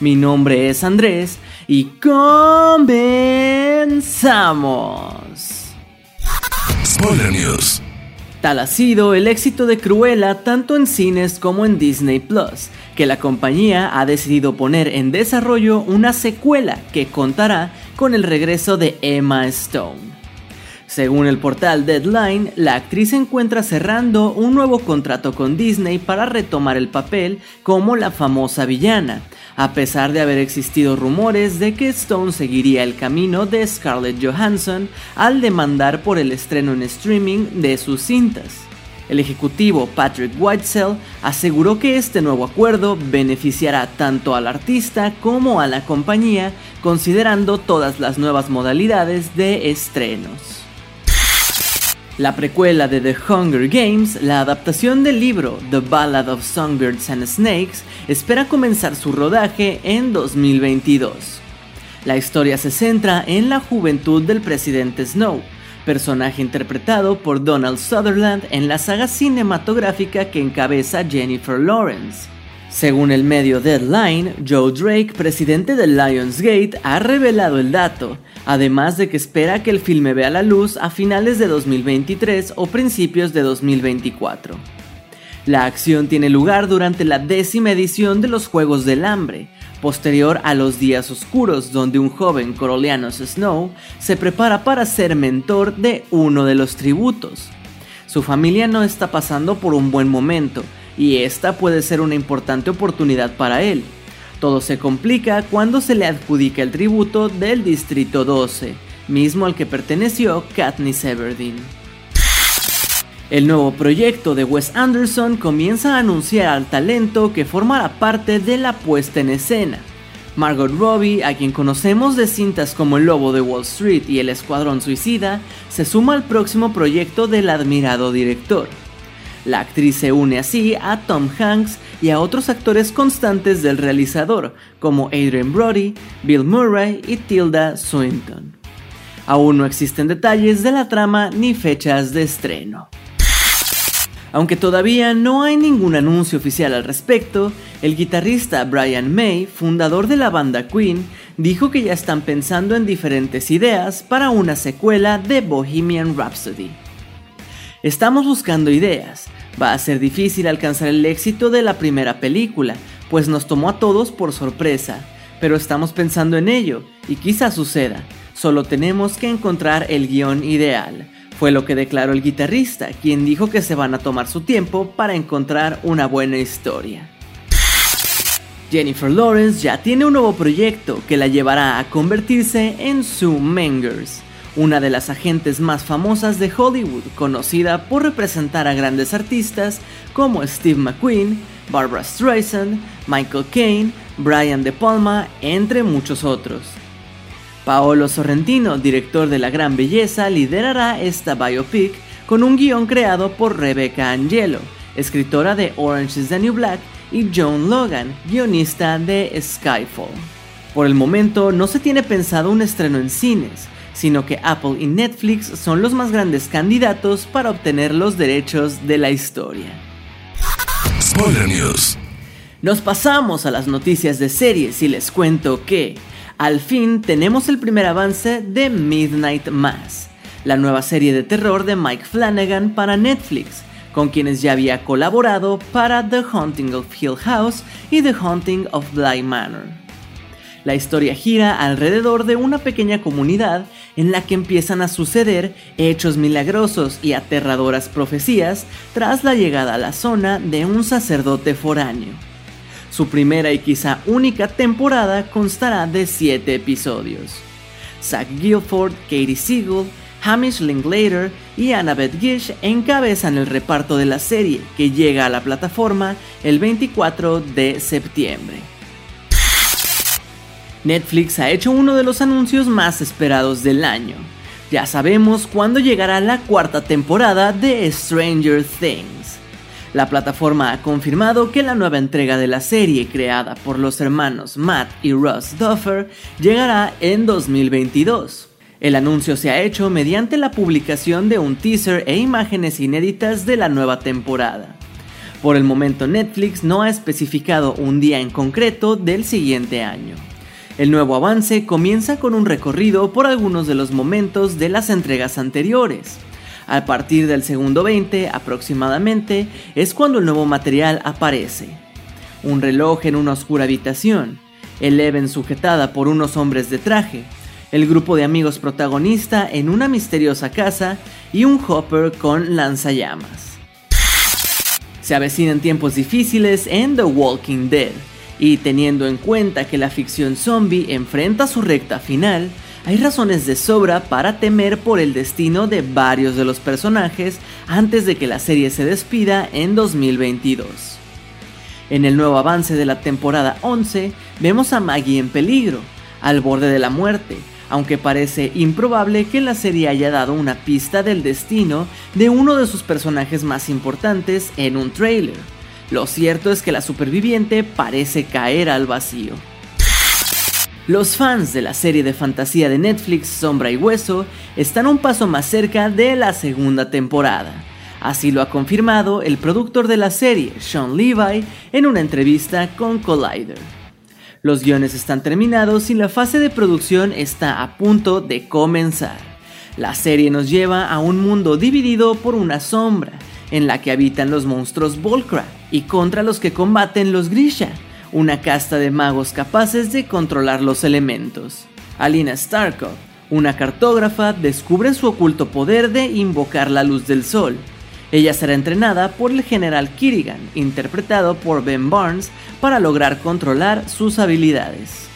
Mi nombre es Andrés y comenzamos. Spoiler News. Tal ha sido el éxito de Cruella tanto en cines como en Disney Plus, que la compañía ha decidido poner en desarrollo una secuela que contará con el regreso de Emma Stone. Según el portal Deadline, la actriz se encuentra cerrando un nuevo contrato con Disney para retomar el papel como la famosa villana, a pesar de haber existido rumores de que Stone seguiría el camino de Scarlett Johansson al demandar por el estreno en streaming de sus cintas. El ejecutivo Patrick Whitesell aseguró que este nuevo acuerdo beneficiará tanto al artista como a la compañía, considerando todas las nuevas modalidades de estrenos. La precuela de The Hunger Games, la adaptación del libro The Ballad of Songbirds and Snakes, espera comenzar su rodaje en 2022. La historia se centra en la juventud del presidente Snow, personaje interpretado por Donald Sutherland en la saga cinematográfica que encabeza Jennifer Lawrence. Según el medio Deadline, Joe Drake, presidente de Lionsgate, ha revelado el dato, además de que espera que el filme vea la luz a finales de 2023 o principios de 2024. La acción tiene lugar durante la décima edición de los Juegos del Hambre, posterior a los días oscuros donde un joven Corolianos Snow se prepara para ser mentor de uno de los tributos. Su familia no está pasando por un buen momento, y esta puede ser una importante oportunidad para él. Todo se complica cuando se le adjudica el tributo del Distrito 12, mismo al que perteneció Katniss Everdeen. El nuevo proyecto de Wes Anderson comienza a anunciar al talento que formará parte de la puesta en escena. Margot Robbie, a quien conocemos de cintas como El Lobo de Wall Street y El Escuadrón Suicida, se suma al próximo proyecto del admirado director. La actriz se une así a Tom Hanks y a otros actores constantes del realizador, como Adrian Brody, Bill Murray y Tilda Swinton. Aún no existen detalles de la trama ni fechas de estreno. Aunque todavía no hay ningún anuncio oficial al respecto, el guitarrista Brian May, fundador de la banda Queen, dijo que ya están pensando en diferentes ideas para una secuela de Bohemian Rhapsody. Estamos buscando ideas, Va a ser difícil alcanzar el éxito de la primera película, pues nos tomó a todos por sorpresa, pero estamos pensando en ello y quizá suceda. Solo tenemos que encontrar el guion ideal. Fue lo que declaró el guitarrista, quien dijo que se van a tomar su tiempo para encontrar una buena historia. Jennifer Lawrence ya tiene un nuevo proyecto que la llevará a convertirse en Sue Mengers una de las agentes más famosas de Hollywood, conocida por representar a grandes artistas como Steve McQueen, Barbara Streisand, Michael Caine, Brian De Palma, entre muchos otros. Paolo Sorrentino, director de La Gran Belleza, liderará esta biopic con un guion creado por Rebecca Angelo, escritora de Orange is the New Black, y Joan Logan, guionista de Skyfall. Por el momento no se tiene pensado un estreno en cines, sino que Apple y Netflix son los más grandes candidatos para obtener los derechos de la historia. News. Nos pasamos a las noticias de series y les cuento que al fin tenemos el primer avance de Midnight Mass, la nueva serie de terror de Mike Flanagan para Netflix, con quienes ya había colaborado para The Haunting of Hill House y The Haunting of Bly Manor. La historia gira alrededor de una pequeña comunidad en la que empiezan a suceder hechos milagrosos y aterradoras profecías tras la llegada a la zona de un sacerdote foráneo. Su primera y quizá única temporada constará de 7 episodios. Zach Guilford, Katie Siegel, Hamish Linklater y Annabeth Gish encabezan el reparto de la serie que llega a la plataforma el 24 de septiembre. Netflix ha hecho uno de los anuncios más esperados del año. Ya sabemos cuándo llegará la cuarta temporada de Stranger Things. La plataforma ha confirmado que la nueva entrega de la serie creada por los hermanos Matt y Russ Duffer llegará en 2022. El anuncio se ha hecho mediante la publicación de un teaser e imágenes inéditas de la nueva temporada. Por el momento Netflix no ha especificado un día en concreto del siguiente año. El nuevo avance comienza con un recorrido por algunos de los momentos de las entregas anteriores. A partir del segundo 20 aproximadamente es cuando el nuevo material aparece. Un reloj en una oscura habitación, Eleven sujetada por unos hombres de traje, el grupo de amigos protagonista en una misteriosa casa y un Hopper con lanzallamas. Se avecinan tiempos difíciles en The Walking Dead, y teniendo en cuenta que la ficción zombie enfrenta su recta final, hay razones de sobra para temer por el destino de varios de los personajes antes de que la serie se despida en 2022. En el nuevo avance de la temporada 11, vemos a Maggie en peligro, al borde de la muerte, aunque parece improbable que la serie haya dado una pista del destino de uno de sus personajes más importantes en un trailer. Lo cierto es que la superviviente parece caer al vacío. Los fans de la serie de fantasía de Netflix Sombra y Hueso están un paso más cerca de la segunda temporada. Así lo ha confirmado el productor de la serie, Sean Levi, en una entrevista con Collider. Los guiones están terminados y la fase de producción está a punto de comenzar. La serie nos lleva a un mundo dividido por una sombra, en la que habitan los monstruos Volcra y contra los que combaten los Grisha, una casta de magos capaces de controlar los elementos. Alina Starkov, una cartógrafa, descubre su oculto poder de invocar la luz del sol. Ella será entrenada por el general Kirigan, interpretado por Ben Barnes, para lograr controlar sus habilidades.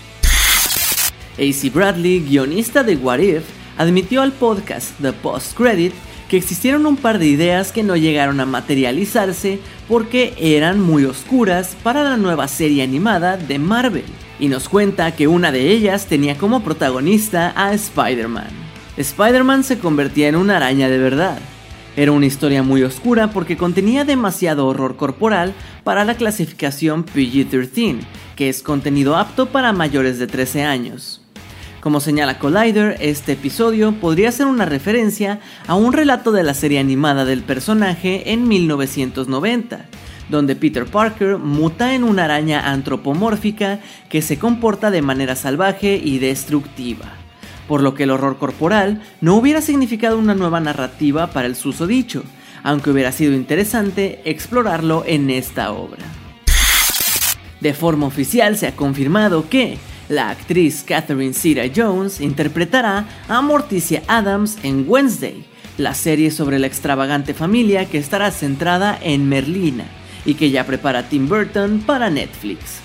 AC Bradley, guionista de What If, admitió al podcast The Post Credit que existieron un par de ideas que no llegaron a materializarse porque eran muy oscuras para la nueva serie animada de Marvel, y nos cuenta que una de ellas tenía como protagonista a Spider-Man. Spider-Man se convertía en una araña de verdad. Era una historia muy oscura porque contenía demasiado horror corporal para la clasificación PG-13, que es contenido apto para mayores de 13 años. Como señala Collider, este episodio podría ser una referencia a un relato de la serie animada del personaje en 1990, donde Peter Parker muta en una araña antropomórfica que se comporta de manera salvaje y destructiva, por lo que el horror corporal no hubiera significado una nueva narrativa para el susodicho, aunque hubiera sido interesante explorarlo en esta obra. De forma oficial se ha confirmado que la actriz Catherine Zeta Jones interpretará a Morticia Adams en Wednesday, la serie sobre la extravagante familia que estará centrada en Merlina y que ya prepara Tim Burton para Netflix.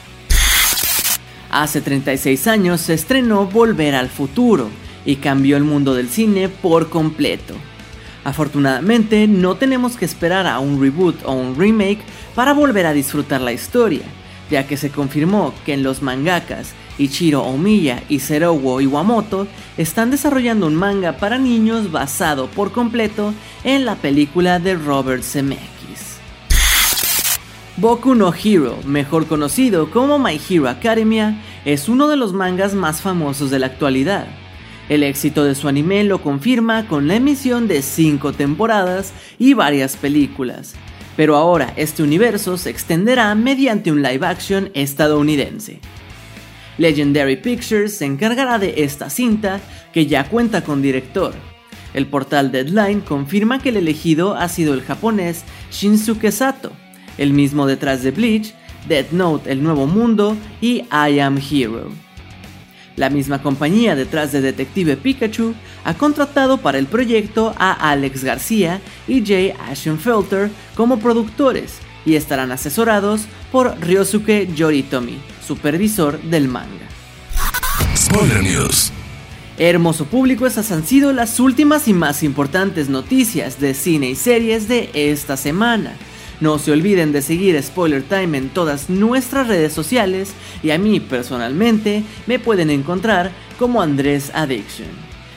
Hace 36 años se estrenó Volver al Futuro y cambió el mundo del cine por completo. Afortunadamente no tenemos que esperar a un reboot o un remake para volver a disfrutar la historia, ya que se confirmó que en los mangakas Ichiro Omiya y Serowo Iwamoto están desarrollando un manga para niños basado por completo en la película de Robert Zemeckis. Boku no Hero, mejor conocido como My Hero Academia, es uno de los mangas más famosos de la actualidad. El éxito de su anime lo confirma con la emisión de 5 temporadas y varias películas, pero ahora este universo se extenderá mediante un live action estadounidense. Legendary Pictures se encargará de esta cinta, que ya cuenta con director. El portal Deadline confirma que el elegido ha sido el japonés Shinsuke Sato, el mismo detrás de Bleach, Death Note El Nuevo Mundo y I Am Hero. La misma compañía detrás de Detective Pikachu ha contratado para el proyecto a Alex García y Jay Ashenfelter como productores y estarán asesorados por Ryosuke Yoritomi supervisor del manga. Spoiler News. Hermoso público, esas han sido las últimas y más importantes noticias de cine y series de esta semana. No se olviden de seguir Spoiler Time en todas nuestras redes sociales y a mí personalmente me pueden encontrar como Andrés Addiction.